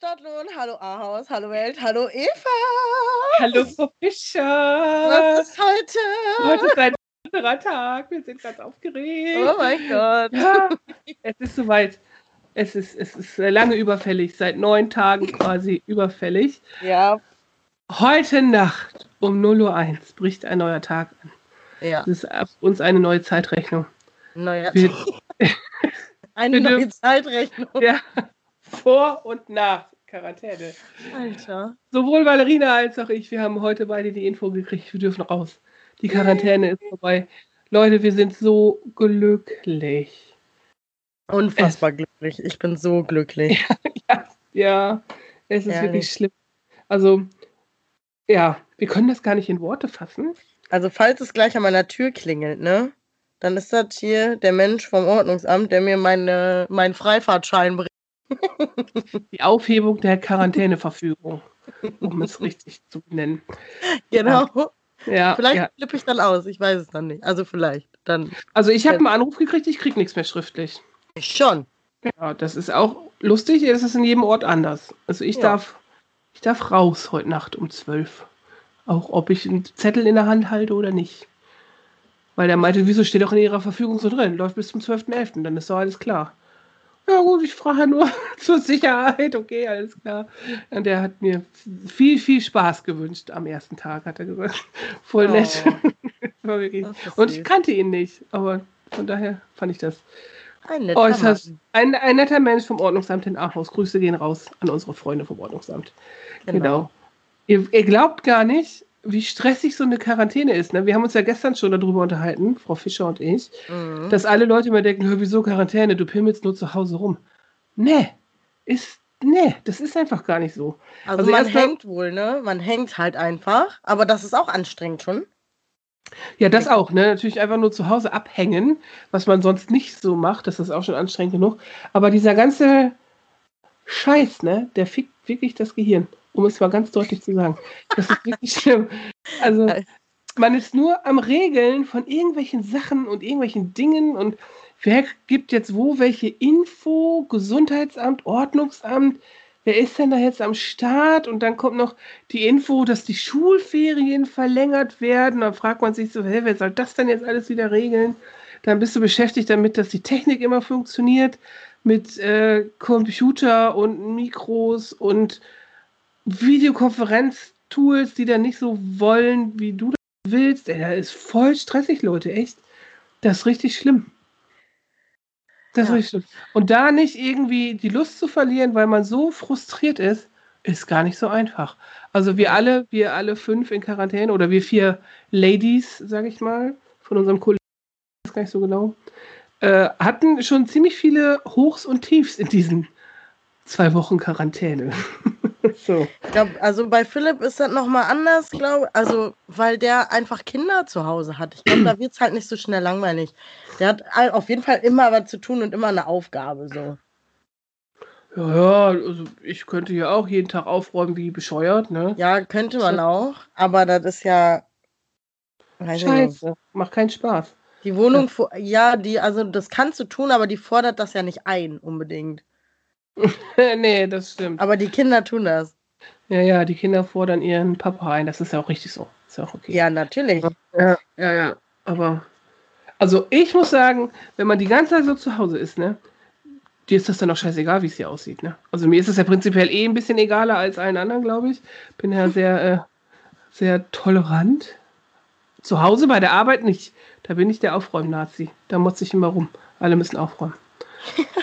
Stadtlohn, hallo Ahaus, hallo Welt, hallo Eva. Hallo Frau Fischer. Was ist heute? Heute ist ein anderer Tag. Wir sind ganz aufgeregt. Oh mein Gott. Ja, es ist soweit. Es ist, es ist lange überfällig, seit neun Tagen quasi überfällig. Ja, Heute Nacht um 0.01 Uhr bricht ein neuer Tag an. ja. Das ist für uns eine neue Zeitrechnung. Neuer Wir, Eine wir neue dürfen- Zeitrechnung. ja, vor und nach Quarantäne. Alter. Sowohl Valerina als auch ich, wir haben heute beide die Info gekriegt, wir dürfen raus. Die Quarantäne ist vorbei. Leute, wir sind so glücklich. Unfassbar glücklich. Ich bin so glücklich. Ja, es ist Ehrlich. wirklich schlimm. Also, ja, wir können das gar nicht in Worte fassen. Also, falls es gleich an meiner Tür klingelt, ne? Dann ist das hier der Mensch vom Ordnungsamt, der mir meine, meinen Freifahrtschein bringt. Die Aufhebung der Quarantäneverfügung, um es richtig zu nennen. Genau. Ja, Vielleicht ja. flippe ich dann aus. Ich weiß es dann nicht. Also, vielleicht. Dann Also ich habe einen Anruf gekriegt, ich kriege nichts mehr schriftlich. schon. Ja, das ist auch lustig, es ist in jedem Ort anders. Also ich Ja. darf, ich darf raus heute Nacht um 12. Auch ob ich einen Zettel in der Hand halte oder nicht. Weil der meinte, wieso steht doch in ihrer Verfügung so drin? Läuft bis zum 12.11., dann ist doch alles klar. Ja gut, ich frage nur zur Sicherheit, okay, alles klar. Und der hat mir viel, viel Spaß gewünscht am ersten Tag, hat er gesagt. Voll nett. Oh, Und ich kannte ihn nicht, aber von daher fand ich das Ein netter äußerst. Ein, ein netter Mensch vom Ordnungsamt in Ahaus. Grüße gehen raus an unsere Freunde vom Ordnungsamt. Genau. Ihr, ihr glaubt gar nicht, wie stressig so eine Quarantäne ist. Ne? Wir haben uns ja gestern schon darüber unterhalten, Frau Fischer und ich, Mhm. dass alle Leute immer denken, "Hör, wieso Quarantäne, du pimmelst nur zu Hause rum. Nee, ist, nee, das ist einfach gar nicht so. Also, also man mal- hängt wohl, ne? Man hängt halt einfach. Aber das ist auch anstrengend schon. Ja, das auch, ne? Natürlich einfach nur zu Hause abhängen, was man sonst nicht so macht, das ist auch schon anstrengend genug. Aber dieser ganze Scheiß, ne, der fickt wirklich das Gehirn, um es mal ganz deutlich zu sagen. Das ist wirklich schlimm. Also, man ist nur am Regeln von irgendwelchen Sachen und irgendwelchen Dingen und wer gibt jetzt wo welche Info, Gesundheitsamt, Ordnungsamt, wer ist denn da jetzt am Start? Und dann kommt noch die Info, dass die Schulferien verlängert werden. Dann fragt man sich so, hä, wer soll das denn jetzt alles wieder regeln? Dann bist du beschäftigt damit, dass die Technik immer funktioniert, mit äh, Computer und Mikros und Videokonferenztools, die dann nicht so wollen, wie du das willst. Ey, das ist voll stressig, Leute, echt. Das ist richtig schlimm. Das ist Ja. richtig schlimm. Und da nicht irgendwie die Lust zu verlieren, weil man so frustriert ist, ist gar nicht so einfach. Also wir alle, wir alle fünf in Quarantäne oder wir vier Ladies, sage ich mal, von unserem Kollegen, ich weiß gar nicht so genau, äh, hatten schon ziemlich viele Hochs und Tiefs in diesen zwei Wochen Quarantäne. so. Glaub, also bei Philipp ist das nochmal anders, glaube Also, weil der einfach Kinder zu Hause hat. Ich glaube, da wird es halt nicht so schnell langweilig. Der hat auf jeden Fall immer was zu tun und immer eine Aufgabe. So. Ja, ja, also ich könnte ja auch jeden Tag aufräumen wie bescheuert, ne? Ja, könnte man auch, aber das ist ja. Scheiße, macht keinen Spaß. Die Wohnung, ja, die, also das kannst du tun, aber die fordert das ja nicht ein, unbedingt. nee, das stimmt. Aber die Kinder tun das. Ja, ja, die Kinder fordern ihren Papa ein. Das ist ja auch richtig so. Ist ja auch okay. Ja, natürlich. Ja, ja, ja. Aber, also ich muss sagen, wenn man die ganze Zeit so zu Hause ist, ne, dir ist das dann auch scheißegal, wie es hier aussieht, ne? Also mir ist es ja prinzipiell eh ein bisschen egaler als allen anderen, glaube ich. Bin ja sehr, äh, sehr tolerant. Zu Hause bei der Arbeit nicht. Da bin ich der Aufräumen-Nazi. Da motze ich immer rum. Alle müssen aufräumen.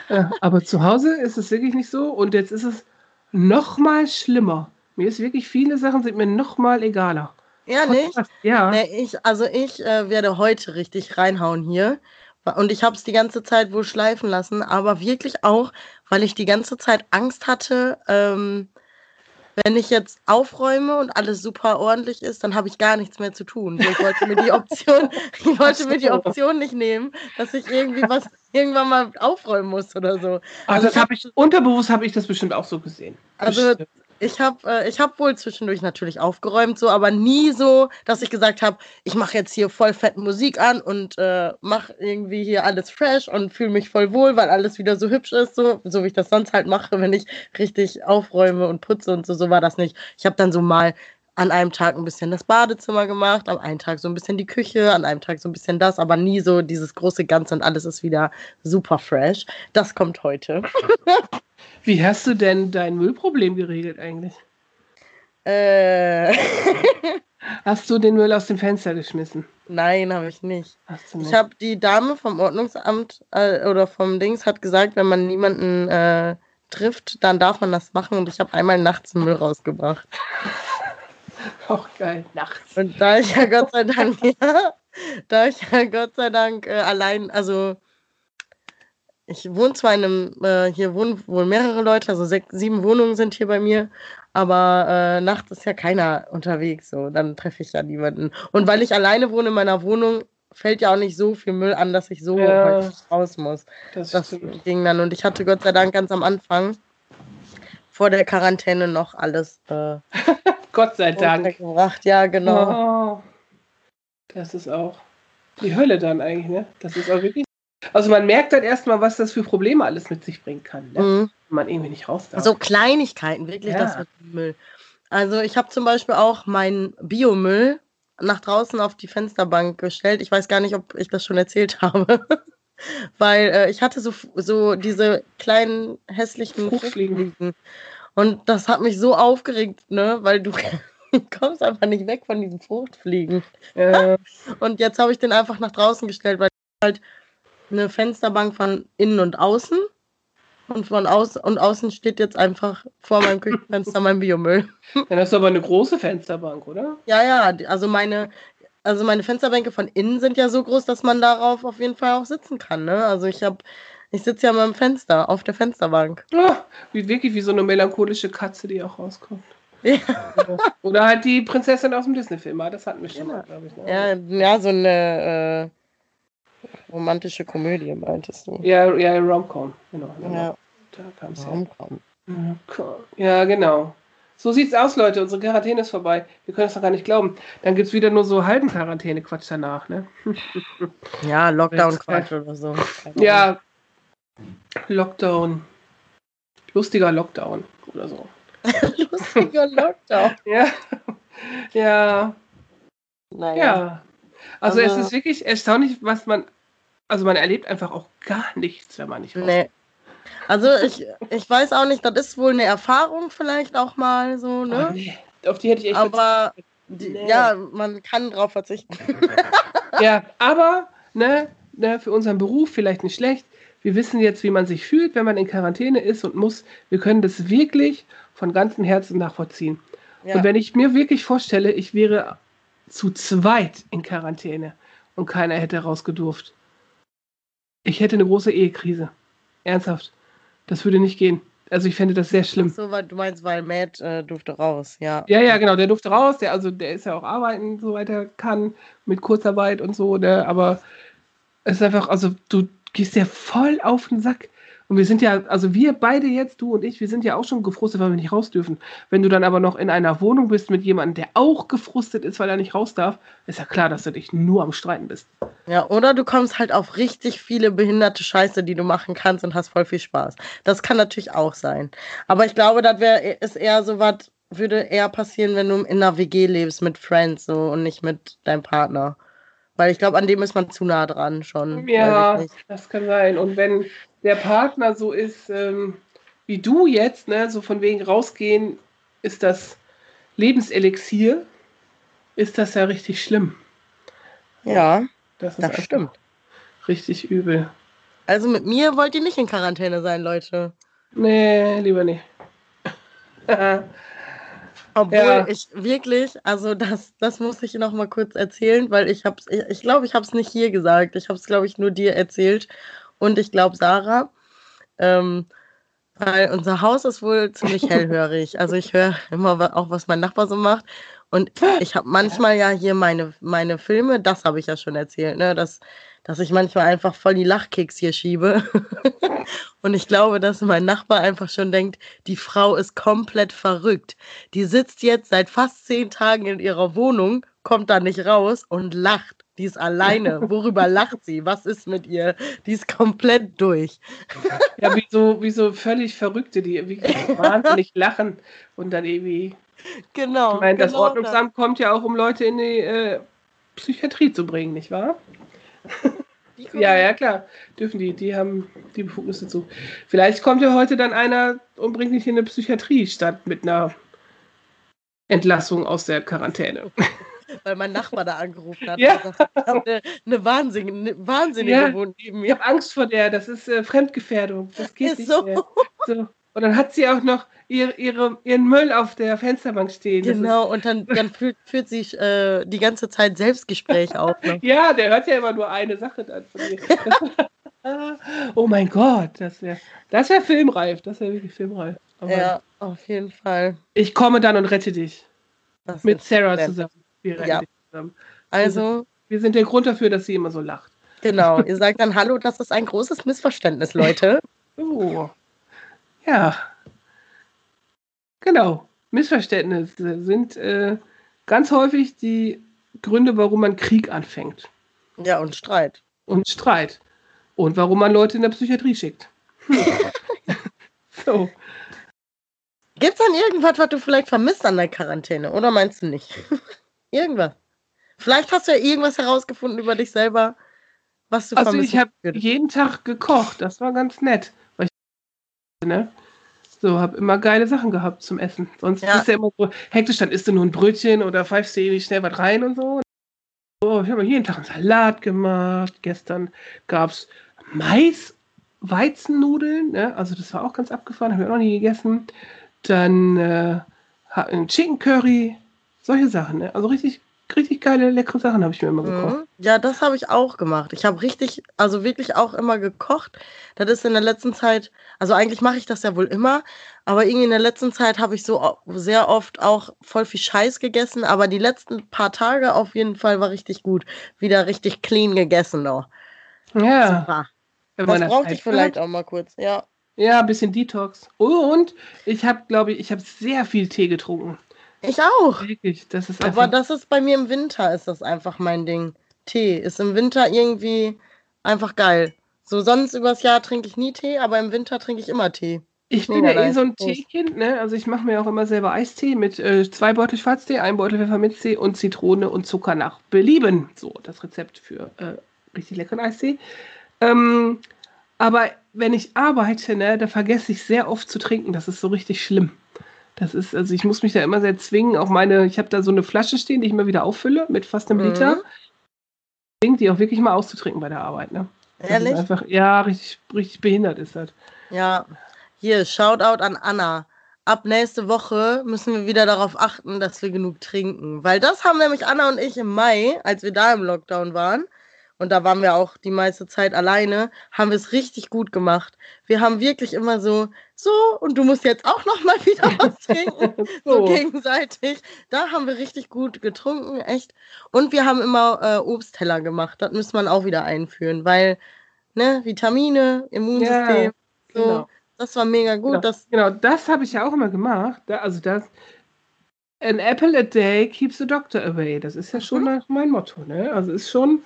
Äh, aber zu Hause ist es wirklich nicht so. Und jetzt ist es noch mal schlimmer. Mir ist wirklich, viele Sachen sind mir noch mal egaler. Ja, nicht? Ja. Nee, ich, also ich äh, werde heute richtig reinhauen hier. Und ich habe es die ganze Zeit wohl schleifen lassen, aber wirklich auch, weil ich die ganze Zeit Angst hatte, ähm, wenn ich jetzt aufräume und alles super ordentlich ist, dann habe ich gar nichts mehr zu tun. Ich wollte mir die Option, ich wollte mir die Option nicht nehmen, dass ich irgendwie was irgendwann mal aufräumen muss oder so. Also, das habe ich unterbewusst habe ich das bestimmt auch so gesehen. Also Bestimmt. ich habe äh, ich hab wohl zwischendurch natürlich aufgeräumt, so, aber nie so, dass ich gesagt habe, ich mache jetzt hier voll fette Musik an und äh, mache irgendwie hier alles fresh und fühle mich voll wohl, weil alles wieder so hübsch ist, so, so wie ich das sonst halt mache, wenn ich richtig aufräume und putze und so, so war das nicht. Ich habe dann so mal an einem Tag ein bisschen das Badezimmer gemacht, am einen Tag so ein bisschen die Küche, an einem Tag so ein bisschen das, aber nie so dieses große Ganze und alles ist wieder super fresh. Das kommt heute. Wie hast du denn dein Müllproblem geregelt eigentlich? Äh, Hast du den Müll aus dem Fenster geschmissen? nein, habe ich nicht. Nicht? Ich habe die Dame vom Ordnungsamt äh, oder vom Dings hat gesagt, wenn man niemanden äh, trifft, dann darf man das machen und ich habe einmal nachts Müll rausgebracht. auch geil. Nachts. Und da ich ja Gott sei Dank, ja, da ich ja Gott sei Dank äh, allein, also ich wohne zwar in einem, äh, hier wohnen wohl mehrere Leute, also sechs, sieben Wohnungen sind hier bei mir, aber äh, nachts ist ja keiner unterwegs, so, dann treffe ich ja niemanden. Und weil ich alleine wohne in meiner Wohnung, fällt ja auch nicht so viel Müll an, dass ich so Ja. häufig raus muss. Das, Das ging dann und ich hatte Gott sei Dank ganz am Anfang vor der Quarantäne noch alles äh, Gott sei Dank. gebracht. Ja, genau. Oh, das ist auch die Hölle dann eigentlich, ne? Das ist auch wirklich. Also man merkt dann erstmal, was das für Probleme alles mit sich bringen kann, ne? Mhm. wenn man irgendwie nicht raus darf. So Kleinigkeiten, wirklich Ja. das dem Müll. Also ich habe zum Beispiel auch meinen Biomüll nach draußen auf die Fensterbank gestellt. Ich weiß gar nicht, ob ich das schon erzählt habe. Weil äh, ich hatte so, so diese kleinen hässlichen Fruchtfliegen. Fruchtfliegen. Und das hat mich so aufgeregt, ne? Weil du kommst einfach nicht weg von diesen Fruchtfliegen. äh, Und jetzt habe ich den einfach nach draußen gestellt, weil halt eine Fensterbank von innen und außen. Und von außen und außen steht jetzt einfach vor meinem Küchenfenster mein Biomüll. dann hast du aber eine große Fensterbank, oder? Ja, ja, also meine, also meine Fensterbänke von innen sind ja so groß, dass man darauf auf jeden Fall auch sitzen kann. Ne? Also ich habe, ich sitze ja mal am Fenster, auf der Fensterbank. Oh, wie, wirklich wie so eine melancholische Katze, die auch rauskommt. Ja, Oder halt die Prinzessin aus dem Disney-Film, ah, das hatten wir schon Ja. mal, glaube ich. Ne? ja, ja, so eine äh, romantische Komödie, meintest du. Ja, ja, Romcom, genau. genau. Ja, Da kam es ja. Rom-Com. Ja, genau. So sieht's aus, Leute. Unsere Quarantäne ist vorbei. Wir können es doch gar nicht glauben. Dann gibt's wieder nur so halben Quarantäne-Quatsch danach, ne? Ja, Lockdown-Quatsch oder so. Ja. Lockdown. Lustiger Lockdown oder so. Lustiger Lockdown. Ja. Ja. Naja. Ja. Also es Aber- ist wirklich erstaunlich, was man. Also man erlebt einfach auch gar nichts, wenn man nicht raus. Nee. Also ich, ich weiß auch nicht, das ist wohl eine Erfahrung vielleicht auch mal so, Oh, ne? nee. Auf die hätte ich echt Aber die, Nee. ja, man kann drauf verzichten. Ja, aber ne, ne, für unseren Beruf vielleicht nicht schlecht. Wir wissen jetzt, wie man sich fühlt, wenn man in Quarantäne ist und muss. Wir können das wirklich von ganzem Herzen nachvollziehen. Ja. Und wenn ich mir wirklich vorstelle, ich wäre zu zweit in Quarantäne und keiner hätte rausgedurft. Ich hätte eine große Ehekrise. Ernsthaft. Das würde nicht gehen. Also ich fände das sehr schlimm. so, weil du meinst, weil Matt äh, durfte raus, ja. Ja, ja, genau, der durfte raus, der, also der ist ja auch arbeiten, soweit er kann, mit Kurzarbeit und so, ne, aber es ist einfach, also du gehst ja voll auf den Sack. Und wir sind ja, also wir beide jetzt, du und ich, wir sind ja auch schon gefrustet, weil wir nicht raus dürfen. Wenn du dann aber noch in einer Wohnung bist mit jemandem, der auch gefrustet ist, weil er nicht raus darf, ist ja klar, dass du dich nur am Streiten bist. Ja, oder du kommst halt auf richtig viele behinderte Scheiße, die du machen kannst und hast voll viel Spaß. Das kann natürlich auch sein. Aber ich glaube, das wäre ist eher so was, würde eher passieren, wenn du in einer WG lebst mit Friends so und nicht mit deinem Partner. Weil ich glaube, an dem ist man zu nah dran schon. Ja, das kann sein. Und wenn der Partner so ist, ähm, wie du jetzt, ne, so von wegen rausgehen, ist das Lebenselixier, ist das ja richtig schlimm. Ja, Das ist das stimmt. richtig übel. Also mit mir wollt ihr nicht in Quarantäne sein, Leute. Nee, lieber nicht. Obwohl Ja. ich wirklich, also das, das muss ich noch mal kurz erzählen, weil ich hab's, ich, ich glaube, ich habe es nicht hier gesagt. Ich habe es, glaube ich, nur dir erzählt und ich glaube Sarah. Ähm, Weil unser Haus ist wohl ziemlich hellhörig. Also ich höre immer auch, was mein Nachbar so macht. Und ich habe manchmal ja hier meine, meine Filme, das habe ich ja schon erzählt, ne? dass, dass ich manchmal einfach voll die Lachkicks hier schiebe. und ich glaube, dass mein Nachbar einfach schon denkt, die Frau ist komplett verrückt. Die sitzt jetzt seit fast zehn Tagen in ihrer Wohnung, kommt da nicht raus und lacht. Die ist alleine. Worüber lacht sie? Was ist mit ihr? Die ist komplett durch. Ja, wie so, wie so völlig Verrückte, die wirklich wahnsinnig lachen und dann irgendwie. Genau. Ich meine, das genau Ordnungsamt kommt ja auch, um Leute in die äh, Psychiatrie zu bringen, nicht wahr? Die Ja, ja, klar. Dürfen die, die haben die Befugnisse zu. Vielleicht kommt ja heute dann einer und bringt dich in eine Psychiatrie statt mit einer Entlassung aus der Quarantäne. Weil mein Nachbar da angerufen hat. Ja. und gesagt, Ich habe eine, eine Wahnsinnige, eine Wahnsinnige Ja. wohnt neben Ich mir. habe Angst vor der, das ist äh, Fremdgefährdung. Das geht Ist nicht so. mehr. So. Und dann hat sie auch noch ihr, ihre, ihren Müll auf der Fensterbank stehen. Genau, und dann, dann führt, führt sich äh, die ganze Zeit Selbstgespräch auf. Ne? Ja, der hört ja immer nur eine Sache dann von ihr. Oh mein Gott, das wäre das wär filmreif. Das wäre wirklich filmreif. Aber Ja, auf jeden Fall. Ich komme dann und rette dich. Das Mit Sarah nett. zusammen. Wir retten Ja. dich zusammen. Also, Wir sind der Grund dafür, dass sie immer so lacht. genau. Ihr sagt dann Hallo, das ist ein großes Missverständnis, Leute. Oh. Ja. Genau. Missverständnisse sind äh, ganz häufig die Gründe, warum man Krieg anfängt. Ja, und Streit. Und Streit. Und warum man Leute in der Psychiatrie schickt. so. Gibt's dann irgendwas, was du vielleicht vermisst an der Quarantäne? Oder meinst du nicht? irgendwas. Vielleicht hast du ja irgendwas herausgefunden über dich selber, was du Also vermisst. ich habe jeden Tag gekocht. Das war ganz nett. Ne? So, habe immer geile Sachen gehabt zum Essen. Sonst Ja. ist ja immer so hektisch, dann isst du nur ein Brötchen oder pfeifst dir irgendwie schnell was rein und so. So, ich habe jeden Tag einen Salat gemacht. Gestern gab es Mais, Weizennudeln, ne? also das war auch ganz abgefahren, habe ich auch noch nie gegessen. Dann äh, ein Chicken Curry, solche Sachen. Ne? Also richtig, richtig geile, leckere Sachen habe ich mir immer gekocht. Mhm. Ja, das habe ich auch gemacht. Ich habe richtig, also wirklich auch immer gekocht. Das ist in der letzten Zeit, also eigentlich mache ich das ja wohl immer, aber irgendwie in der letzten Zeit habe ich so sehr oft auch voll viel Scheiß gegessen, aber die letzten paar Tage auf jeden Fall war richtig gut. Wieder richtig clean gegessen noch. Ja, Super. Das brauchte ich vielleicht hat. auch mal kurz. Ja. Ja, ein bisschen Detox. Und ich habe, glaube ich, ich habe sehr viel Tee getrunken. Ich auch. Wirklich, das ist Aber das ist bei mir im Winter, ist das einfach mein Ding. Tee ist im Winter irgendwie einfach geil. So sonst übers Jahr trinke ich nie Tee, aber im Winter trinke ich immer Tee. ich bin ja eh so ein. Teekind, ne? Also ich mache mir auch immer selber Eistee mit äh, zwei Beutel Schwarztee, ein Beutel Pfefferminztee und Zitrone und Zucker nach Belieben. So, das Rezept für äh, richtig leckeren Eistee. Ähm, aber wenn ich arbeite, ne, da vergesse ich sehr oft zu trinken. Das ist so richtig schlimm. Das ist, also ich muss mich da immer sehr zwingen. Auch meine, ich habe da so eine Flasche stehen, die ich immer wieder auffülle mit fast einem Mhm. Liter. Die auch wirklich mal auszutrinken bei der Arbeit, ne? Ehrlich? Einfach, ja, richtig, richtig behindert ist das. Ja. Hier, Shoutout an Anna. Ab nächste Woche müssen wir wieder darauf achten, dass wir genug trinken. Weil das haben nämlich Anna und ich im Mai, als wir da im Lockdown waren, und da waren wir auch die meiste Zeit alleine, haben wir es richtig gut gemacht. Wir haben wirklich immer so, so, und du musst jetzt auch noch mal wieder was trinken. so So. gegenseitig. Da haben wir richtig gut getrunken, echt. Und wir haben immer äh, Obstteller gemacht. Das müsste man auch wieder einführen, weil, ne, Vitamine, Immunsystem, so, genau. das war mega gut. Genau, Das, genau, das habe ich ja auch immer gemacht. Da, also das, an apple a day keeps the doctor away. Das ist ja schon Mhm. mein Motto. Ne? Also ist schon,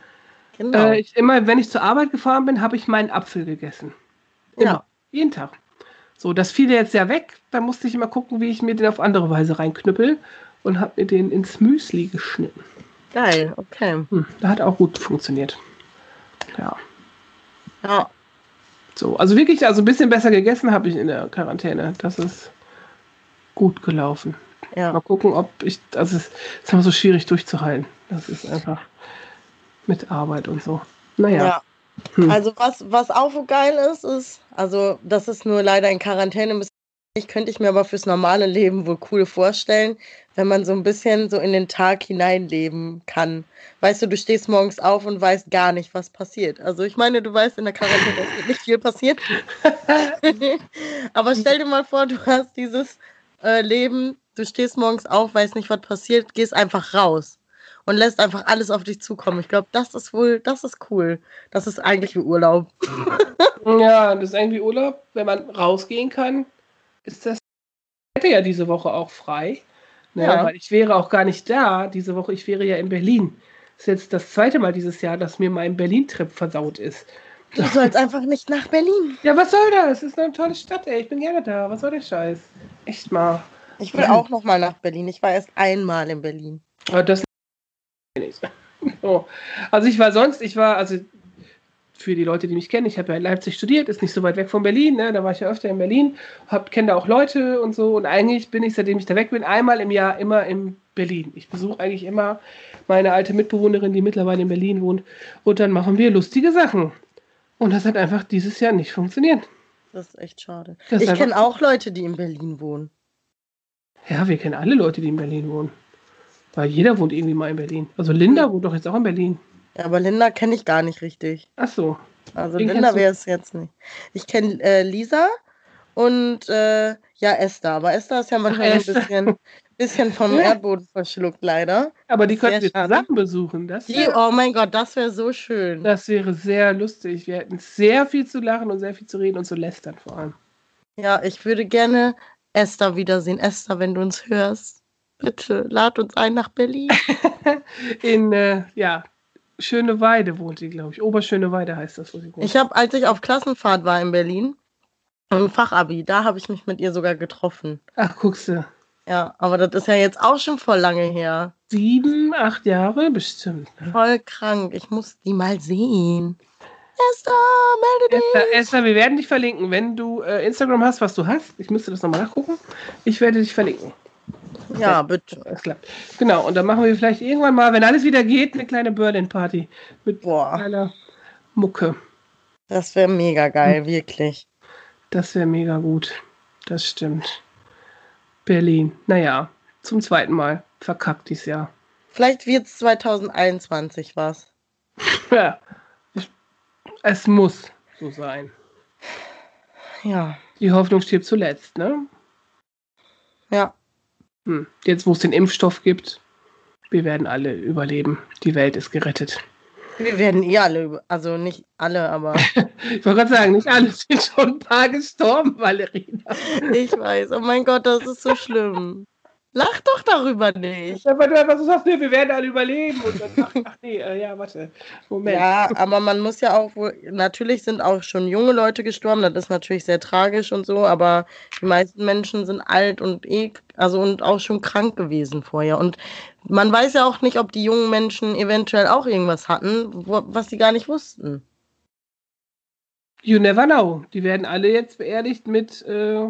genau. äh, ich, immer wenn ich zur Arbeit gefahren bin, habe ich meinen Apfel gegessen. Immer. Ja. Jeden Tag. So, das fiel jetzt ja weg. Da musste ich immer gucken, wie ich mir den auf andere Weise reinknüppel und habe mir den ins Müsli geschnitten. Geil, okay. Hm, da hat auch gut funktioniert. Ja. Ja, So, also wirklich, also ein bisschen besser gegessen habe ich in der Quarantäne. Das ist gut gelaufen. ja. Mal gucken, ob ich, also es ist immer so schwierig durchzuhalten. Das ist einfach mit Arbeit und so. Naja, ja. Hm. Also was, was auch so geil ist, ist, also das ist nur leider in Quarantäne ein bisschen Ich könnte ich mir aber fürs normale Leben wohl cool vorstellen, wenn man so ein bisschen so in den Tag hineinleben kann. Weißt du, du stehst morgens auf und weißt gar nicht, was passiert. Also ich meine, du weißt in der Quarantäne, es wird nicht viel passiert. aber stell dir mal vor, du hast dieses äh, Leben, du stehst morgens auf, weißt nicht, was passiert, gehst einfach raus und lässt einfach alles auf dich zukommen. Ich glaube, das ist wohl, das ist cool. Das ist eigentlich wie Urlaub. ja, das ist irgendwie Urlaub, wenn man rausgehen kann ist das hätte ja diese Woche auch frei. Ne, ja. Weil ich wäre auch gar nicht da diese Woche. Ich wäre ja in Berlin. Das ist jetzt das zweite Mal dieses Jahr, dass mir mein Berlin-Trip versaut ist. Du sollst einfach nicht nach Berlin. Ja, was soll das? Das ist eine tolle Stadt, ey. Ich bin gerne da. Was soll der Scheiß? Echt mal. Ich will auch noch mal nach Berlin. Ich war erst einmal in Berlin. Aber das nicht. So. Also ich war sonst, ich war, also für die Leute, die mich kennen, ich habe ja in Leipzig studiert, ist nicht so weit weg von Berlin, ne? da war ich ja öfter in Berlin, kenne da auch Leute und so und eigentlich bin ich, seitdem ich da weg bin, einmal im Jahr immer in Berlin. Ich besuche eigentlich immer meine alte Mitbewohnerin, die mittlerweile in Berlin wohnt und dann machen wir lustige Sachen. Und das hat einfach dieses Jahr nicht funktioniert. Das ist echt schade. Das ich kenne auch Leute, die in Berlin wohnen. Ja, wir kennen alle Leute, die in Berlin wohnen. Weil jeder wohnt irgendwie mal in Berlin. Also Linda wohnt doch jetzt auch in Berlin. Ja, aber Linda kenne ich gar nicht richtig. Ach so. Also Wen Linda wäre es jetzt nicht. Ich kenne äh, Lisa und äh, ja Esther. Aber Esther ist ja manchmal ein bisschen, bisschen vom Erdboden verschluckt, leider. Aber die könnten wir zusammen besuchen. Das die, oh mein Gott, das wäre so schön. Das wäre sehr lustig. Wir hätten sehr viel zu lachen und sehr viel zu reden und zu lästern vor allem. Ja, ich würde gerne Esther wiedersehen. Esther, wenn du uns hörst, bitte lad uns ein nach Berlin. In, äh, ja, Schöne Weide wohnt sie, glaube ich. Oberschöne Weide heißt das, wo sie wohnt. Ich habe, als ich auf Klassenfahrt war in Berlin, im Fachabi, da habe ich mich mit ihr sogar getroffen. Ach, guckst du. Ja, aber das ist ja jetzt auch schon voll lange her. Sieben, acht Jahre bestimmt. Ne? Voll krank. Ich muss die mal sehen. Esther, melde dich. Esther, Esther, wir werden dich verlinken. Wenn du äh, Instagram hast, was du hast, ich müsste das nochmal nachgucken. Ich werde dich verlinken. Ja, bitte. Es klappt. Genau, und dann machen wir vielleicht irgendwann mal, wenn alles wieder geht, eine kleine Berlin-Party. Mit Boah. kleiner Mucke. Das wäre mega geil, hm. wirklich. Das wäre mega gut. Das stimmt. Berlin. Naja, zum zweiten Mal. Verkackt dieses Jahr. Vielleicht wird es 2021 was. ja. Es muss so sein. Ja. Die Hoffnung stirbt zuletzt, ne? Ja. Hm. Jetzt, wo es den Impfstoff gibt, wir werden alle überleben. Die Welt ist gerettet. Wir werden eh alle, also nicht alle, aber. ich wollte gerade sagen, nicht alle sind schon ein paar gestorben, Valerina. ich weiß, oh mein Gott, das ist so schlimm. Lach doch darüber nicht. Ja, weil du einfach so sagst, nee, wir werden alle überleben. Und dann, ach, ach nee, äh, ja, warte. Moment. Ja, aber man muss ja auch wohl, natürlich sind auch schon junge Leute gestorben, das ist natürlich sehr tragisch und so, aber die meisten Menschen sind alt und eh, also und auch schon krank gewesen vorher. Und man weiß ja auch nicht, ob die jungen Menschen eventuell auch irgendwas hatten, wo, was sie gar nicht wussten. You never know. Die werden alle jetzt beerdigt mit äh,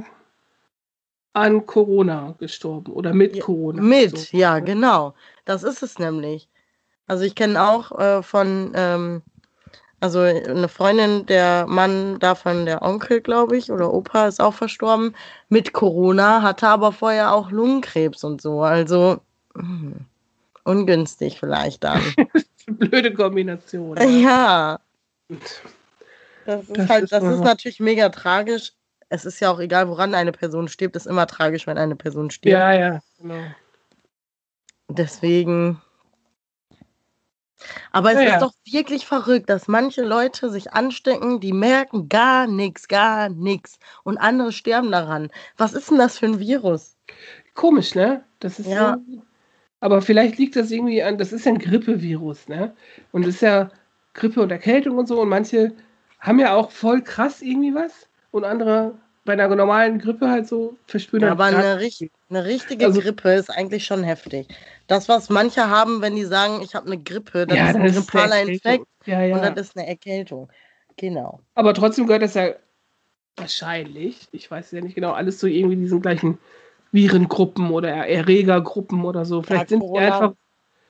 an Corona gestorben oder mit ja, Corona. Mit, so. ja, genau. Das ist es nämlich. Also ich kenne auch äh, von, ähm, also eine Freundin, der Mann davon, der Onkel, glaube ich, oder Opa ist auch verstorben mit Corona, hatte aber vorher auch Lungenkrebs und so. Also mh, hm, ungünstig vielleicht dann. Blöde Kombination. Ja. Das ist das halt, ist das ist natürlich mega tragisch es ist ja auch egal, woran eine Person stirbt, ist immer tragisch, wenn eine Person stirbt. Ja, ja, genau. Deswegen. Aber es ja, ist ja. doch wirklich verrückt, dass manche Leute sich anstecken, die merken gar nichts, gar nichts. Und andere sterben daran. Was ist denn das für ein Virus? Komisch, ne? Das ist ja. Aber vielleicht liegt das irgendwie an, das ist ja ein Grippevirus, ne? Und es ist ja Grippe und Erkältung und so. Und manche haben ja auch voll krass irgendwie was und andere bei einer normalen Grippe halt so verspüren. Ja, aber eine, richtig, eine richtige also, Grippe ist eigentlich schon heftig. Das, was manche haben, wenn die sagen, ich habe eine Grippe, das ja, ist ein grippaler Infekt ja, ja. und das ist eine Erkältung. Genau. Aber trotzdem gehört das ja wahrscheinlich, ich weiß ja nicht genau, alles zu irgendwie diesen gleichen Virengruppen oder Erregergruppen oder so. Vielleicht sind die einfach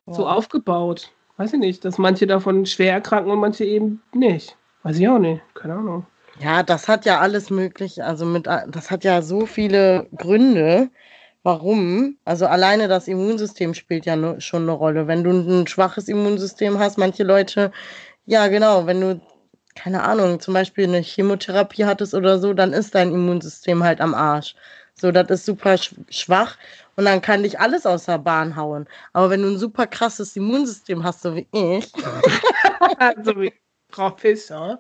so aufgebaut. Weiß ich nicht, dass manche davon schwer erkranken und manche eben nicht. Weiß ich auch nicht. Keine Ahnung. Ja, das hat ja alles möglich, also mit, das hat ja so viele Gründe, warum. Also alleine das Immunsystem spielt ja nur, schon eine Rolle. Wenn du ein schwaches Immunsystem hast, manche Leute, ja genau, wenn du, keine Ahnung, zum Beispiel eine Chemotherapie hattest oder so, dann ist dein Immunsystem halt am Arsch. So, das ist super schwach und dann kann dich alles aus der Bahn hauen. Aber wenn du ein super krasses Immunsystem hast, so wie ich. so wie Frau Fischer.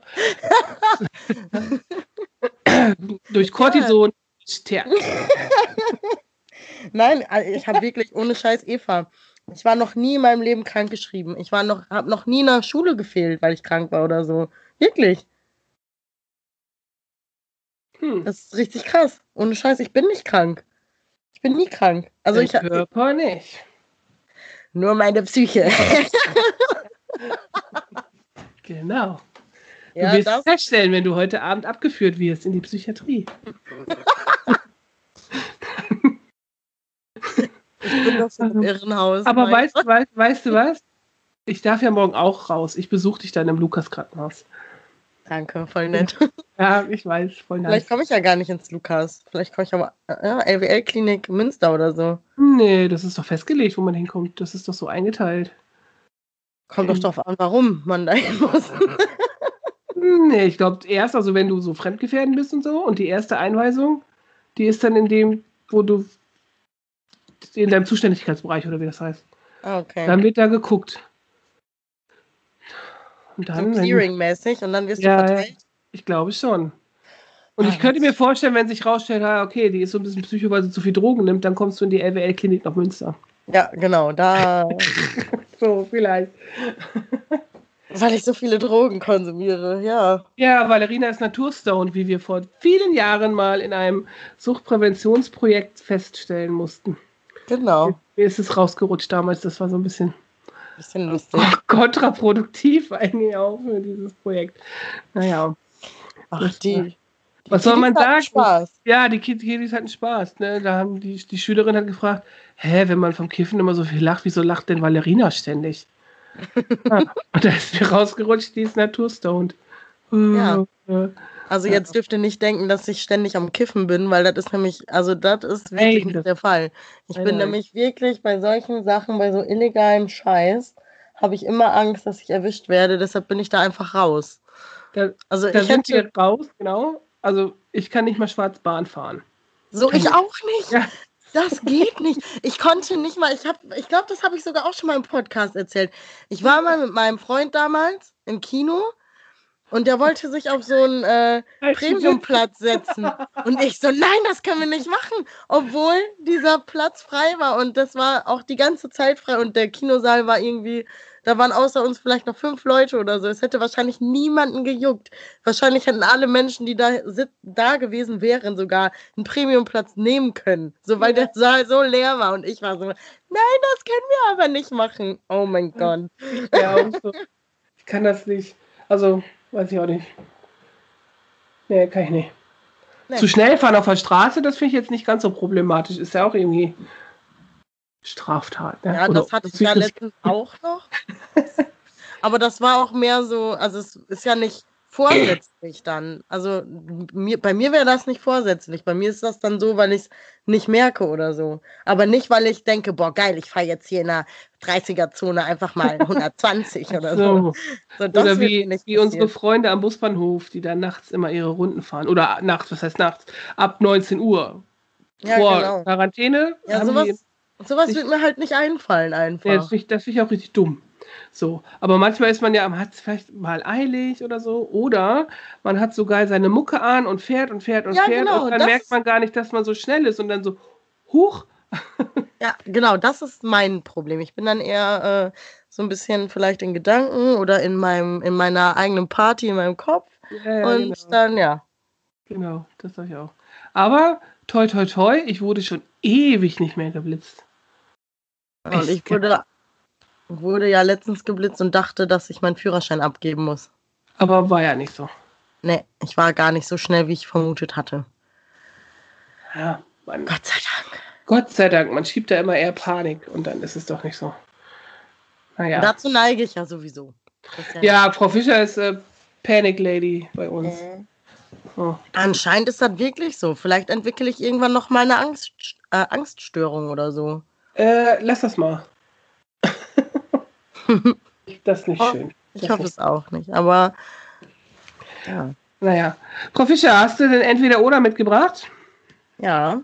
Durch Cortison. Nein, äh, ich habe wirklich ohne Scheiß Eva. Ich war noch nie in meinem Leben krank geschrieben. Ich war noch, habe noch nie in der Schule gefehlt, weil ich krank war oder so. Wirklich. Hm. Das ist richtig krass. Ohne Scheiß, ich bin nicht krank. Ich bin nie krank. Also ich Körper nicht. Nur meine Psyche. genau. Ja, du wirst das... feststellen, wenn du heute Abend abgeführt wirst in die Psychiatrie. ich bin doch so im Irrenhaus. Aber weißt, weißt, weißt du was? Ich darf ja morgen auch raus. Ich besuche dich dann im Lukas-Krankenhaus. Danke, voll nett. Ja, ich weiß, voll nett. Vielleicht komme ich ja gar nicht ins Lukas. Vielleicht komme ich aber ja, LWL-Klinik Münster oder so. Nee, das ist doch festgelegt, wo man hinkommt. Das ist doch so eingeteilt. Kommt doch darauf an, warum man da hin muss. nee, ich glaube erst, also wenn du so fremdgefährden bist und so, und die erste Einweisung, die ist dann in dem, wo du in deinem Zuständigkeitsbereich oder wie das heißt. Ah, okay. Dann wird da geguckt. Und dann, so Clearing-mäßig und dann wirst du ja, verteilt? Ich glaube schon. Und ah, ich könnte mir vorstellen, wenn sich rausstellt, ah, okay, die ist so ein bisschen psycho, weil sie zu viel Drogen nimmt, dann kommst du in die LWL-Klinik nach Münster. Ja, genau, da. so, vielleicht. Weil ich so viele Drogen konsumiere, ja. Ja, Valerina ist Naturstone, wie wir vor vielen Jahren mal in einem Suchtpräventionsprojekt feststellen mussten. Genau. Mir ist es rausgerutscht damals, das war so ein bisschen bisschen lustig. kontraproduktiv eigentlich auch für dieses Projekt. Naja. Ach, die. Was soll man sagen? Spaß. Ja, die Kiddies hatten Spaß. Ne? Da haben die, die Schülerin hat gefragt, hä, wenn man vom Kiffen immer so viel lacht, wieso lacht denn Valerina ständig? ja. Und da ist mir rausgerutscht, die ist naturstoned. Ja. Also jetzt dürft ihr nicht denken, dass ich ständig am Kiffen bin, weil das ist nämlich, also das ist wirklich Ey, nicht der Fall. Ich bin nein. nämlich wirklich bei solchen Sachen, bei so illegalem Scheiß, habe ich immer Angst, dass ich erwischt werde. Deshalb bin ich da einfach raus. Da, also da ich sind hätte, wir raus, genau. Also ich kann nicht mal Schwarzbahn fahren. So, ich auch nicht. Ja. Das geht nicht. Ich konnte nicht mal, ich habe, ich glaube, das habe ich sogar auch schon mal im Podcast erzählt. Ich war mal mit meinem Freund damals im Kino und der wollte sich auf so einen äh, Premiumplatz setzen. Und ich so, nein, das können wir nicht machen. Obwohl dieser Platz frei war. Und das war auch die ganze Zeit frei. Und der Kinosaal war irgendwie, da waren außer uns vielleicht noch fünf Leute oder so. Es hätte wahrscheinlich niemanden gejuckt. Wahrscheinlich hätten alle Menschen, die da, da gewesen wären, sogar einen Premiumplatz nehmen können. So, weil der Saal so leer war. Und ich war so, nein, das können wir aber nicht machen. Oh mein Gott. Ja, so. Ich kann das nicht. Also, Weiß ich auch nicht. Nee, kann ich nicht. Nee. Zu schnell fahren auf der Straße, das finde ich jetzt nicht ganz so problematisch. Ist ja auch irgendwie Straftat. Ne? Ja, Oder das hatte ich ja letztens auch noch. Aber das war auch mehr so, also es ist ja nicht vorsätzlich dann. Also mir, bei mir wäre das nicht vorsätzlich. Bei mir ist das dann so, weil ich es nicht merke oder so. Aber nicht, weil ich denke, boah, geil, ich fahre jetzt hier in der 30er-Zone einfach mal 120 oder so. so oder wie, wie unsere Freunde am Busbahnhof, die dann nachts immer ihre Runden fahren. Oder nachts, was heißt nachts? Ab 19 Uhr. Ja, Vor genau. Quarantäne. Ja, sowas, sowas wird mir halt nicht einfallen einfach. Ja, das finde ich, auch richtig dumm. So, aber manchmal ist man ja, man hat es vielleicht mal eilig oder so, oder man hat sogar seine Mucke an und fährt und fährt und ja, fährt genau, und dann merkt man gar nicht, dass man so schnell ist und dann so, huch. ja, genau, das ist mein Problem. Ich bin dann eher äh, so ein bisschen vielleicht in Gedanken oder in meinem, in meiner eigenen Party, in meinem Kopf. Ja, ja, und genau. dann, ja. Genau, das sag ich auch. Aber toi toi toi, ich wurde schon ewig nicht mehr geblitzt. Und ich wurde Wurde ja letztens geblitzt und dachte, dass ich meinen Führerschein abgeben muss. Aber war ja nicht so. Nee, ich war gar nicht so schnell, wie ich vermutet hatte. Ja, man, Gott sei Dank. Gott sei Dank, man schiebt da immer eher Panik und dann ist es doch nicht so. Naja. Dazu neige ich ja sowieso. Ja, ja, Frau Fischer ist äh, Panic Lady bei uns. Mhm. Oh. Anscheinend ist das wirklich so. Vielleicht entwickle ich irgendwann noch mal eine Angst, äh, Angststörung oder so. Äh, lass das mal. das ist nicht Oh, schön. Ich Das hoffe nicht. es auch nicht. Aber ja. Naja. Frau Fischer, hast du denn entweder oder mitgebracht? Ja.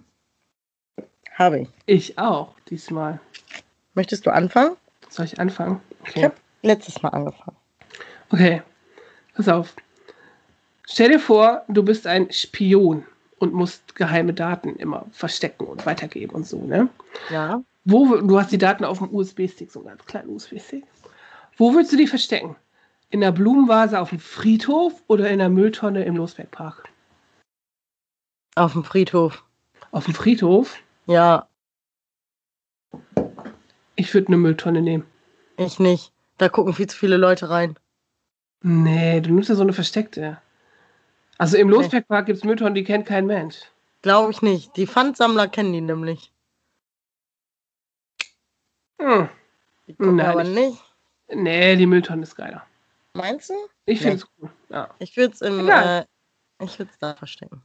Habe ich. Ich auch, diesmal. Möchtest du anfangen? Soll ich anfangen? Ich Okay. habe letztes Mal angefangen. Okay, pass auf. Stell dir vor, du bist ein Spion und musst geheime Daten immer verstecken und weitergeben und so, ne? Ja. Wo, du hast die Daten auf dem USB-Stick, so einen ganz kleinen USB-Stick. Wo würdest du die verstecken? In der Blumenvase auf dem Friedhof oder in der Mülltonne im Losbergpark? Auf dem Friedhof. Auf dem Friedhof? Ja, Ich würde eine Mülltonne nehmen. ich nicht. Da gucken viel zu viele Leute rein. Nee, du nimmst ja so eine versteckte. Also im Losbergpark gibt es Mülltonnen, die kennt kein Mensch. Glaube ich nicht. Die Pfandsammler kennen die nämlich. Hm. Die gucken Nein, aber ich- nicht. Nee, die Mülltonne ist geiler. Meinst du? Ich Nee. finde es cool. Ja. Ich würde es im. Egal. Äh, ich würde es da verstecken.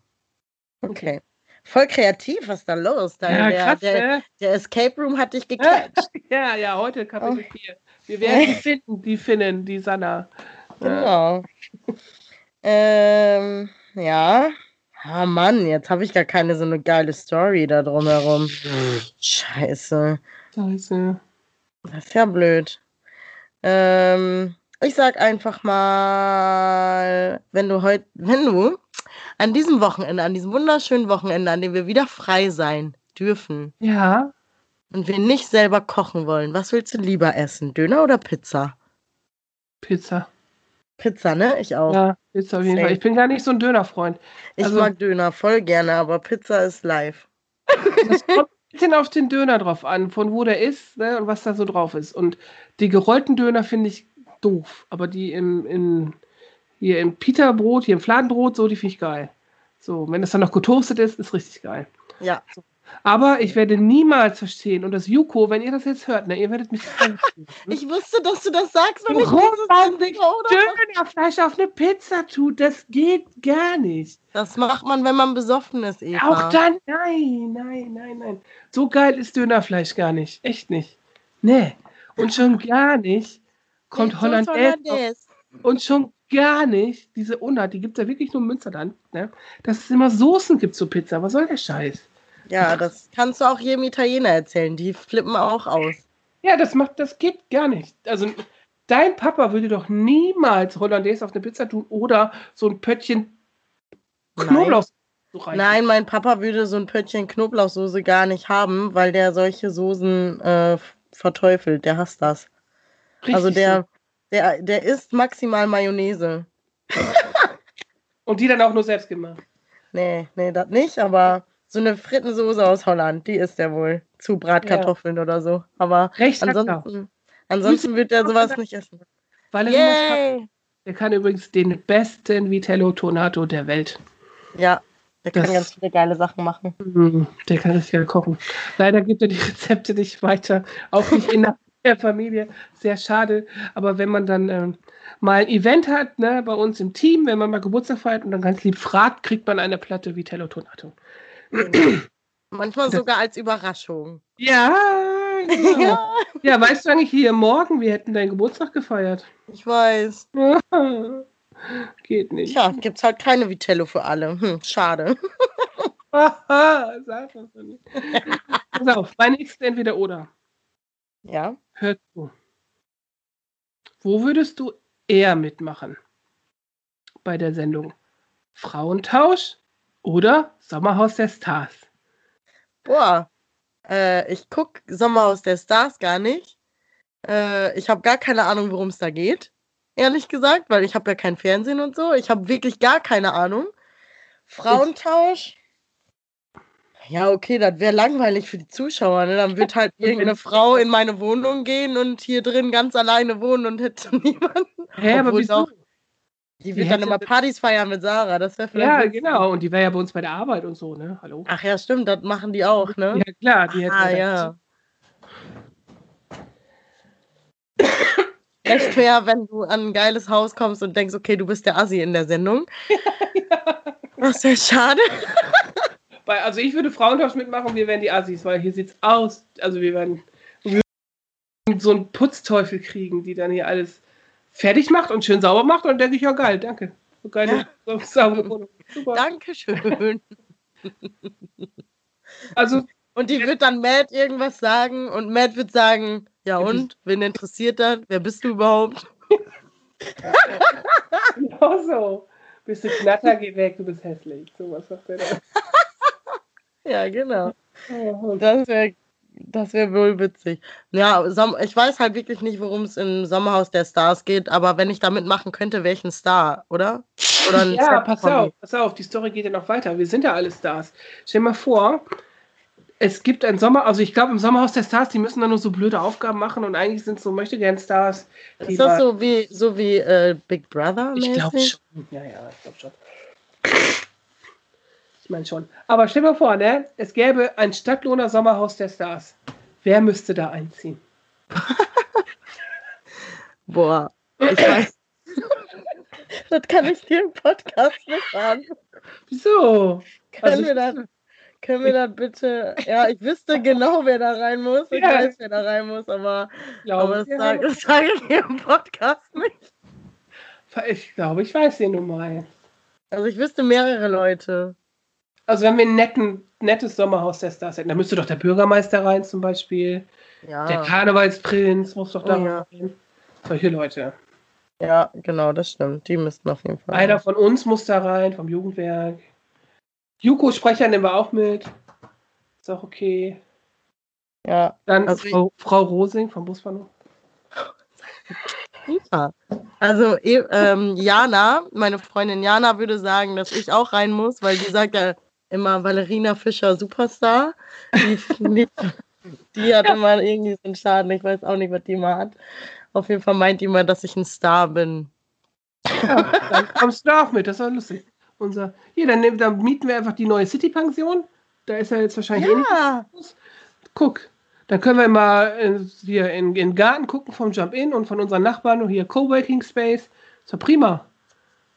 Okay. Voll kreativ, was ist da los? Da, Ja, der, krass, der, ne? der Escape Room hat dich gecatcht. Ja, ja, heute Kapitel Oh. 4. Wir werden die finden, die Finnen, die Sanna. Ja. Genau. ähm, ja. Ah Mann, jetzt habe ich gar keine so eine geile Story da drumherum. Scheiße. Scheiße. Das ist ja blöd. Ähm, ich sag einfach mal, wenn du heute, wenn du an diesem Wochenende, an diesem wunderschönen Wochenende, an dem wir wieder frei sein dürfen Ja, und wir nicht selber kochen wollen, was willst du lieber essen? Döner oder Pizza? Pizza. Pizza, ne? Ich auch. Ja, Pizza auf jeden Safe. Fall. Ich bin gar nicht so ein Dönerfreund. ich also- mag Döner voll gerne, aber Pizza ist live. Das kommt bisschen auf den Döner drauf an, von wo der ist ne, und was da so drauf ist. Und die gerollten Döner finde ich doof, aber die im, in, hier im Pita-Brot, hier im Fladenbrot, so, die finde ich geil. So, wenn das dann noch getoastet ist, ist richtig geil. Ja. Aber ich werde niemals verstehen, und das Juko, wenn ihr das jetzt hört, ne, ihr werdet mich. Ich wusste, dass du das sagst ich Warum wusste man sich? Dönerfleisch auf eine Pizza tut, das geht gar nicht. Das macht man, wenn man besoffen ist, Eva. Auch dann, nein, nein, nein, nein. So geil ist Dönerfleisch gar nicht. Echt nicht. Nee. Und schon gar nicht kommt Hollandaise. auf- Hollandaise. Und schon gar nicht diese Unart, die gibt es ja wirklich nur im Münsterland, ne? dass es immer Soßen gibt zur Pizza. Was soll der Scheiß? Ja, das kannst du auch jedem Italiener erzählen. Die flippen auch aus. Ja, das macht, das geht gar nicht. Also dein Papa würde doch niemals Hollandaise auf eine Pizza tun oder so ein Pöttchen Knoblauch so reichen. Nein, mein Papa würde so ein Pöttchen Knoblauchsoße gar nicht haben, weil der solche Soßen äh, verteufelt. Der hasst das. Richtig also der, der, der isst maximal Mayonnaise. Und die dann auch nur selbst gemacht. Nee, nee, das nicht, aber so eine Frittensoße aus Holland, die isst er wohl. Zu Bratkartoffeln oder so. Aber Recht ansonsten, ansonsten wird er sowas nicht essen. Weil er. Yay! Der kann übrigens den besten Vitello Tonato der Welt. Ja, der kann Das- ganz viele geile Sachen machen. Mhm, Der kann richtig geil kochen. Leider gibt er die Rezepte nicht weiter, auch nicht innerhalb der Familie. Sehr schade. Aber wenn man dann ähm, mal ein Event hat, ne, bei uns im Team, wenn man mal Geburtstag feiert und dann ganz lieb fragt, kriegt man eine Platte Vitello Tonato. Manchmal Das- sogar als Überraschung. Ja, genau. ja, ja, weißt du eigentlich hier morgen, wir hätten deinen Geburtstag gefeiert. ich weiß. Geht nicht. Tja, gibt's halt keine Vitello für alle. Hm, schade. Sag das doch nicht. Pass auf, mein nächstes entweder oder. Ja. Hör zu. Wo würdest du eher mitmachen? Bei der Sendung Frauentausch oder Sommerhaus der Stars? Boah. Äh, ich guck Sommerhaus der Stars gar nicht. Äh, ich habe gar keine Ahnung, worum es da geht. Ehrlich gesagt, weil ich habe ja kein Fernsehen und so. Ich habe wirklich gar keine Ahnung. Frauentausch. Ja, okay, das wäre langweilig für die Zuschauer. Ne? Dann wird halt irgendeine Frau in meine Wohnung gehen und hier drin ganz alleine wohnen und hätte niemanden. Hä, aber wieso? doch, Die Die wird dann hätte- immer Partys feiern mit Sarah. Das wäre vielleicht. Ja, witzig. genau. Und die wäre ja bei uns bei der Arbeit und so, ne? Hallo? Ach ja, stimmt, das machen die auch, ne? Ja, klar. Die ah, ja ja. Echt mehr, wenn du an ein geiles Haus kommst und denkst, okay, du bist der Assi in der Sendung. Das wäre schade. Weil, also ich würde Frauentausch mitmachen, wir wären die Assis, weil hier sieht's aus. Also wir werden, so einen Putzteufel kriegen, die dann hier alles fertig macht und schön sauber macht. Und dann denke ich, ja geil, danke. So geile, so saubere Wohnung. Super. Dankeschön. Also Und die wird dann Matt irgendwas sagen und Matt wird sagen, ja und, wen interessiert das? Wer bist du überhaupt? genau so. Bist du Knatter, geh weg, du bist hässlich. So was sagt er dann. Ja, genau. Das wäre das wär wohl witzig. Ja, ich weiß halt wirklich nicht, worum es im Sommerhaus der Stars geht, aber wenn ich damit machen könnte, wäre ich ein Star, oder? Oder ein Ja, Set pass auf, pass auf, die Story geht ja noch weiter. Wir sind ja alle Stars. Stell dir mal vor, es gibt ein Sommer, also ich glaube im Sommerhaus der Stars, die müssen dann nur so blöde Aufgaben machen und eigentlich sind so möchte gern Stars. die Ist das da- so wie, so wie äh, Big Brother? Ich glaube mäßig? schon. Ja, ja, ich glaube schon. Ich meine schon. Aber stell dir mal vor, ne? Es gäbe ein Stadtlohner Sommerhaus der Stars. Wer müsste da einziehen? Boah, ich weiß. das kann ich dir im Podcast nicht sagen. Wieso? Können, Also wir das, können wir das bitte. Ja, ich wüsste genau, wer da rein muss. Ich Ja. weiß, wer da rein muss, aber, glaube, aber das, ja. sage, das sage ich dir im Podcast nicht. ich glaube, ich weiß den nun mal. Also ich wüsste mehrere Leute. Also wenn wir ein netten, nettes Sommerhaus der Stars hätten, dann müsste doch der Bürgermeister rein zum Beispiel. Ja, Der Karnevalsprinz muss doch da Oh ja. rein. Solche Leute. ja, genau, das stimmt. Die müssten auf jeden Fall. Einer von uns muss da rein, vom Jugendwerk. Juko-Sprecher nehmen wir auch mit. Ist auch okay. Ja, Dann Also Frau, Frau Rosing vom Busbahnhof. super. Also eh, ähm, Jana, meine Freundin Jana würde sagen, dass ich auch rein muss, weil die sagt ja immer Valerina Fischer Superstar. Die, die, hat immer irgendwie so einen Schaden. Ich weiß auch nicht, was die immer hat. Auf jeden Fall meint die immer, dass ich ein Star bin. Dann kommst du da auch mit, das war lustig. Unser, hier, dann, dann mieten wir einfach die neue City-Pension. Da ist er jetzt wahrscheinlich eh. Ja, Guck, dann können wir mal äh, hier in, in den Garten gucken vom Jump-In und von unseren Nachbarn und hier Coworking Space. Ist doch prima.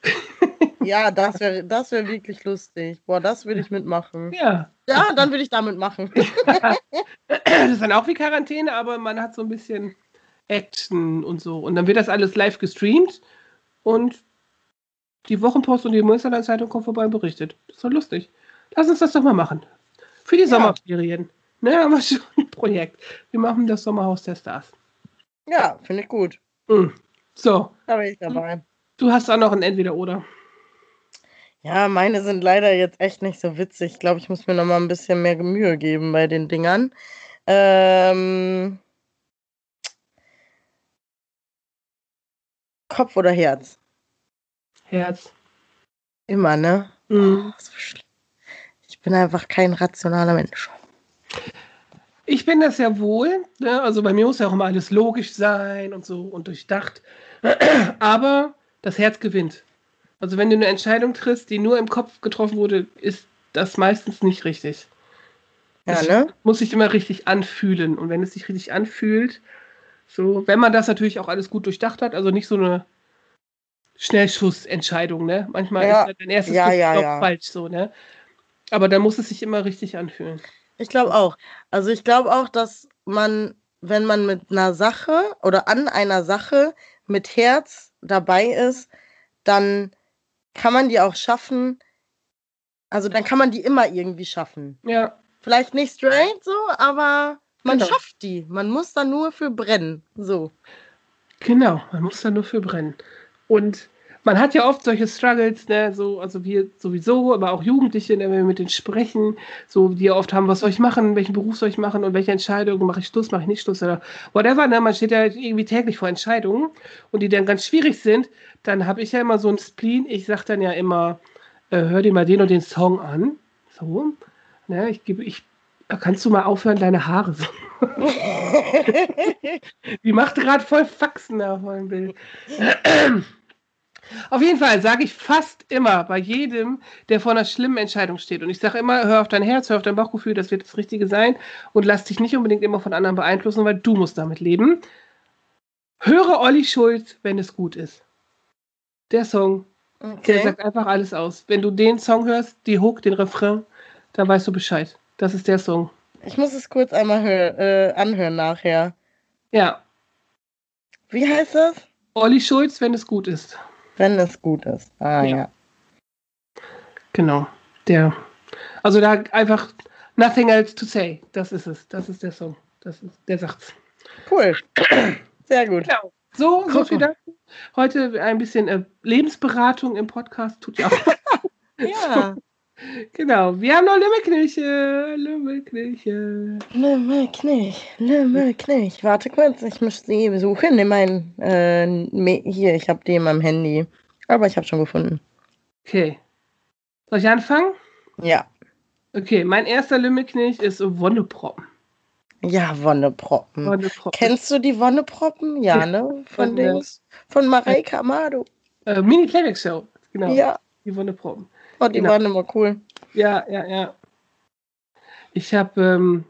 ja, das wäre das wär wirklich lustig. Boah, das würde ich mitmachen. Ja. Ja, dann würde ich damit machen. Das ist dann auch wie Quarantäne, aber man hat so ein bisschen Action und so. Und dann wird das alles live gestreamt und die Wochenpost und die Münsterland Zeitung kommen vorbei und berichtet. Das ist doch lustig. Lass uns das doch mal machen. Für die Ja. Sommerferien. Ne, haben wir schon ein Projekt. Wir machen das Sommerhaus der Stars. Ja, finde ich gut. Mhm. So, Da bin ich dabei. du hast auch noch ein Entweder-Oder. Ja, meine sind leider jetzt echt nicht so witzig. Ich glaube, ich muss mir noch mal ein bisschen mehr Mühe geben bei den Dingern. Ähm, Kopf oder Herz? Herz. Immer, ne? Mhm. Ich bin einfach kein rationaler Mensch. Ich bin das ja wohl. Ne? Also bei mir muss ja auch immer alles logisch sein und so und durchdacht. Aber das Herz gewinnt. Also wenn du eine Entscheidung triffst, die nur im Kopf getroffen wurde, ist das meistens nicht richtig. Ja, ne? muss sich immer richtig anfühlen. Und wenn es sich richtig anfühlt, so, wenn man das natürlich auch alles gut durchdacht hat, also nicht so eine Schnellschussentscheidung, ne? Manchmal Ja. ist halt dein erstes Ja, ja, auch ja. falsch so, ne? Aber dann muss es sich immer richtig anfühlen. Ich glaube auch. Also ich glaube auch, dass man, wenn man mit einer Sache oder an einer Sache mit Herz dabei ist, dann kann man die auch schaffen. Also dann kann man die immer irgendwie schaffen. Ja, Vielleicht nicht straight so, aber man Genau. schafft die. Man muss da nur für brennen. So. Genau, man muss da nur für brennen. Und man hat ja oft solche Struggles, ne, so, also wir sowieso, aber auch Jugendliche, ne, wenn wir mit denen sprechen, so, die ja oft haben, was soll ich machen, welchen Beruf soll ich machen und welche Entscheidung, mache ich Schluss, mache ich nicht Schluss oder whatever, ne, man steht ja irgendwie täglich vor Entscheidungen und die dann ganz schwierig sind, dann habe ich ja immer so ein Spleen, ich sage dann ja immer, äh, hör dir mal den und den Song an, so, ne, ich gebe, ich, kannst du mal aufhören, deine Haare so. Die macht gerade voll Faxen da vor dem Bild. Auf jeden Fall sage ich fast immer bei jedem, der vor einer schlimmen Entscheidung steht. Und ich sage immer, hör auf dein Herz, hör auf dein Bauchgefühl, das wird das Richtige sein. Und lass dich nicht unbedingt immer von anderen beeinflussen, weil du musst damit leben. Höre Olli Schulz, wenn es gut ist. Der Song, der Okay. sagt einfach alles aus. Wenn du den Song hörst, die Hook, den Refrain, dann weißt du Bescheid. Das ist der Song. Ich muss es kurz einmal äh, anhören nachher. Ja, Wie heißt das? Olli Schulz, wenn es gut ist. Wenn es gut ist. Ah Ja. ja. Genau. Der. Also da einfach nothing else to say. Das ist es. Das ist der Song. Das ist, der sagt's. Cool. Sehr gut. Genau. So, so viel dazu. Heute ein bisschen äh, Lebensberatung im Podcast. Tut ja auch. Ja. Genau. Wir haben noch Lümmelknilche. Lümmelknilche. Lümmelknich, Lümmelknich. Warte kurz, ich muss sie suchen in mein, äh, hier, ich habe die in meinem Handy. Aber ich habe schon gefunden. Okay. Soll ich anfangen? Ja. Okay, mein erster Lümmelknilch ist Wonneproppen. Ja, Wonneproppen. Wonneproppen. Kennst du die Wonneproppen? Ja, ne? Von Von, Dings. Von Mareike Amado. Äh, Mini Playback Show. Genau. Ja. Die Wonneproppen. Oh, die Genau. waren immer cool. Ja, ja, ja. Ich hab, ähm,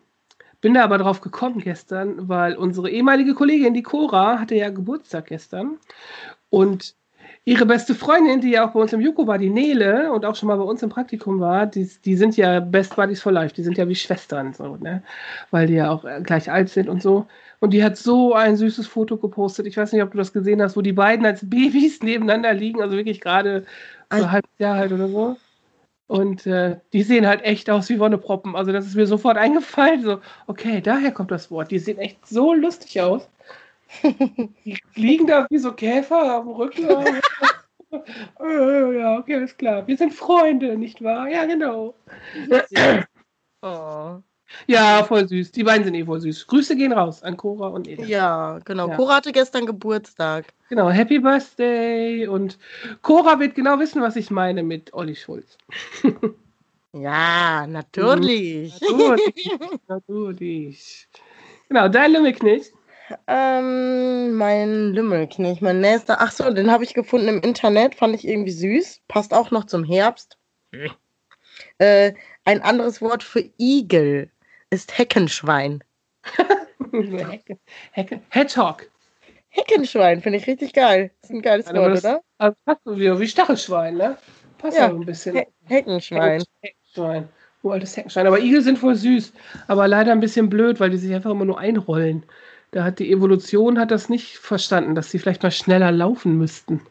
bin da aber drauf gekommen gestern, weil unsere ehemalige Kollegin, die Cora, hatte ja Geburtstag gestern. Und ihre beste Freundin, die ja auch bei uns im Juko war, die Nele, und auch schon mal bei uns im Praktikum war, die, die sind ja Best Buddies for Life. Die sind ja wie Schwestern, so, ne? Weil die ja auch äh, gleich alt sind und so. Und die hat so ein süßes Foto gepostet. Ich weiß nicht, ob du das gesehen hast, wo die beiden als Babys nebeneinander liegen, also wirklich gerade so Ei. ein halbes Jahr alt oder so. Und äh, die sehen halt echt aus wie Wonneproppen. Also das ist mir sofort eingefallen. So, okay, daher kommt das Wort. Die sehen echt so lustig aus. Die liegen da wie so Käfer am Rücken. äh, ja, okay, alles klar. Wir sind Freunde, nicht wahr? Ja, genau. Oh. Ja, voll süß. Die beiden sind eh voll süß. Grüße gehen raus an Cora und Eda. Ja, genau. Ja. Cora hatte gestern Geburtstag. Genau, Happy Birthday. Und Cora wird genau wissen, was ich meine mit Olli Schulz. Ja, natürlich. Natürlich. Natürlich. Genau, dein Lümmelknecht. Ähm, mein Lümmelknecht, mein nächster. Ach so, den habe ich gefunden im Internet, fand ich irgendwie süß. Passt auch noch zum Herbst. Äh, ein anderes Wort für Igel ist Heckenschwein. Hecke, Hecke, Hedgehog. Heckenschwein finde ich richtig geil. Ist ein geiles Wort, das- oder? Also passt so wie, wie Stachelschwein, ne? Passt Ja, ja ein bisschen. He Heckenschwein. Heckenschwein. Uraltes Heckenschwein. Aber Igel sind voll süß. Aber leider ein bisschen blöd, weil die sich einfach immer nur einrollen. Da hat die Evolution hat das nicht verstanden, dass sie vielleicht mal schneller laufen müssten,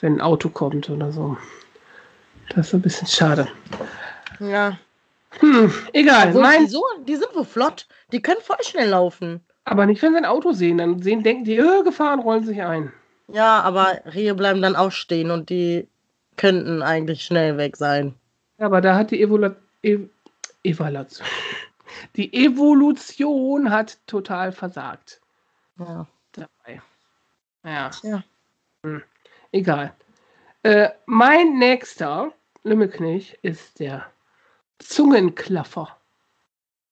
wenn ein Auto kommt oder so. Das ist ein bisschen schade. Ja. Hm, egal. Obwohl, mein, die, so, die sind wohl flott. Die können voll schnell laufen. aber nicht, wenn sie ein Auto sehen. Dann sehen, denken die, äh, Gefahren rollen sich ein. Ja, aber Rehe bleiben dann auch stehen und die könnten eigentlich schnell weg sein. Ja, aber da hat die Evolu e Evaluation. Die Evolution hat total versagt Ja. dabei. Ja, Tja. egal. Äh, mein nächster Lümmelknilch ist der Zungenklaffer.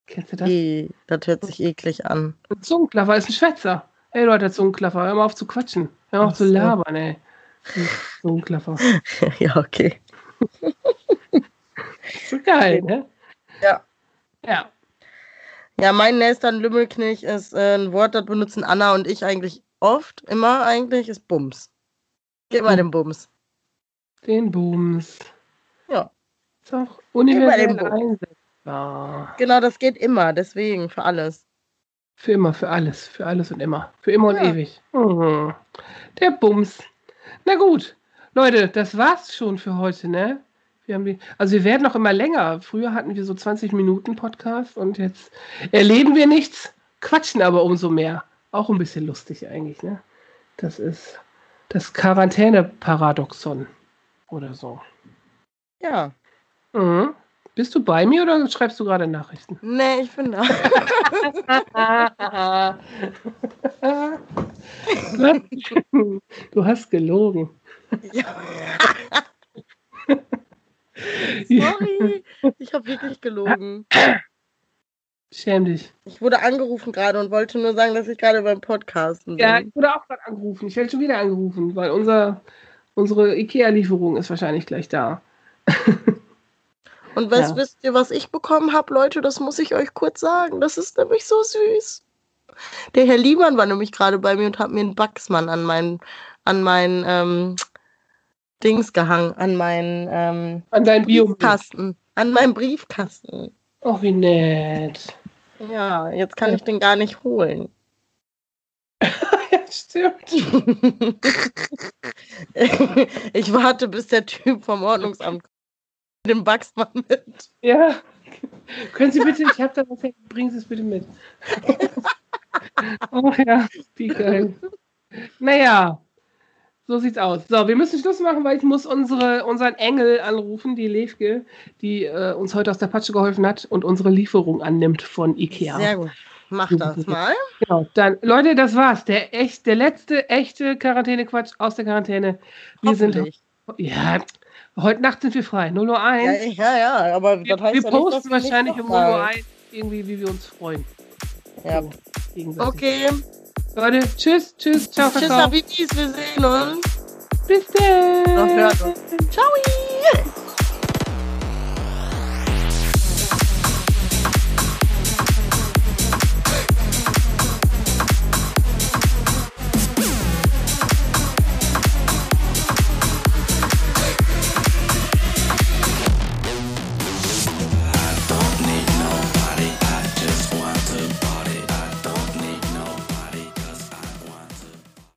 Kennst du das? Eh, das hört sich eklig an. Ein Zungenklaffer ist ein Schwätzer. Ey, der Zungenklaffer, hör mal auf zu quatschen. Hör mal auf Ach zu so. labern, ey. Zungenklaffer. ja, okay. So geil, ne? Ja. Ja. Ja, mein nächster Lümmelknich ist äh, ein Wort, das benutzen Anna und ich eigentlich oft, immer eigentlich, ist Bums. Gib mal den Bums. Den Booms. Ja. Ist auch universell einsetzbar. Genau, das geht immer, deswegen, für alles. Für immer, für alles, für alles und immer. Für immer und Ja. ewig. Mhm. Der Bums. Na gut, Leute, das war's schon für heute, ne? Wir haben die, also wir werden noch immer länger. Früher hatten wir so 20 Minuten Podcast und jetzt erleben wir nichts, quatschen aber umso mehr. Auch ein bisschen lustig eigentlich, ne? Das ist das Quarantäne-Paradoxon oder so. Ja. Mhm. Bist du bei mir oder schreibst du gerade Nachrichten? Nee, ich bin da. du hast gelogen. ja. Sorry. Ich habe wirklich gelogen. Schäm dich. Ich wurde angerufen gerade und wollte nur sagen, dass ich gerade beim Podcasten bin. Ja, ich wurde auch gerade angerufen. Ich werde schon wieder angerufen, weil unser, unsere IKEA-Lieferung ist wahrscheinlich gleich da. Und was Ja. wisst ihr, was ich bekommen habe, Leute? Das muss ich euch kurz sagen. Das ist nämlich so süß. Der Herr Liemann war nämlich gerade bei mir und hat mir einen Bugsmann an meinen, an meinen ähm, Dings gehangen, an meinen ähm, An deinen Bio. Briefkasten. An meinem Briefkasten. Oh, wie nett. Ja, jetzt kann ich den gar nicht holen. ja, stimmt. ich warte, bis der Typ vom Ordnungsamt kommt. Den Bugsmann mit. Ja. Können Sie bitte, ich habe da was, bringen Sie es bitte mit. oh ja, wie geil. Naja, so sieht's aus. So, wir müssen Schluss machen, weil ich muss unsere, unseren Engel anrufen, die Levke, die äh, uns heute aus der Patsche geholfen hat und unsere Lieferung annimmt von Ikea. Sehr gut. Mach das mal. Genau, dann, Leute, das war's. Der, echt, der letzte echte Quarantäne-Quatsch aus der Quarantäne. Wir sind. Ja, heute Nacht sind wir frei. 0 Uhr 1. Ja, ja, ja, aber wir, das heißt wir ja posten nicht, wahrscheinlich um 0 Uhr 1 irgendwie, wie wir uns freuen. Ja. Okay. Leute, tschüss, tschüss, ciao, Tschüss, ciao. Habibis, wir sehen uns. Bis dann. Ciao.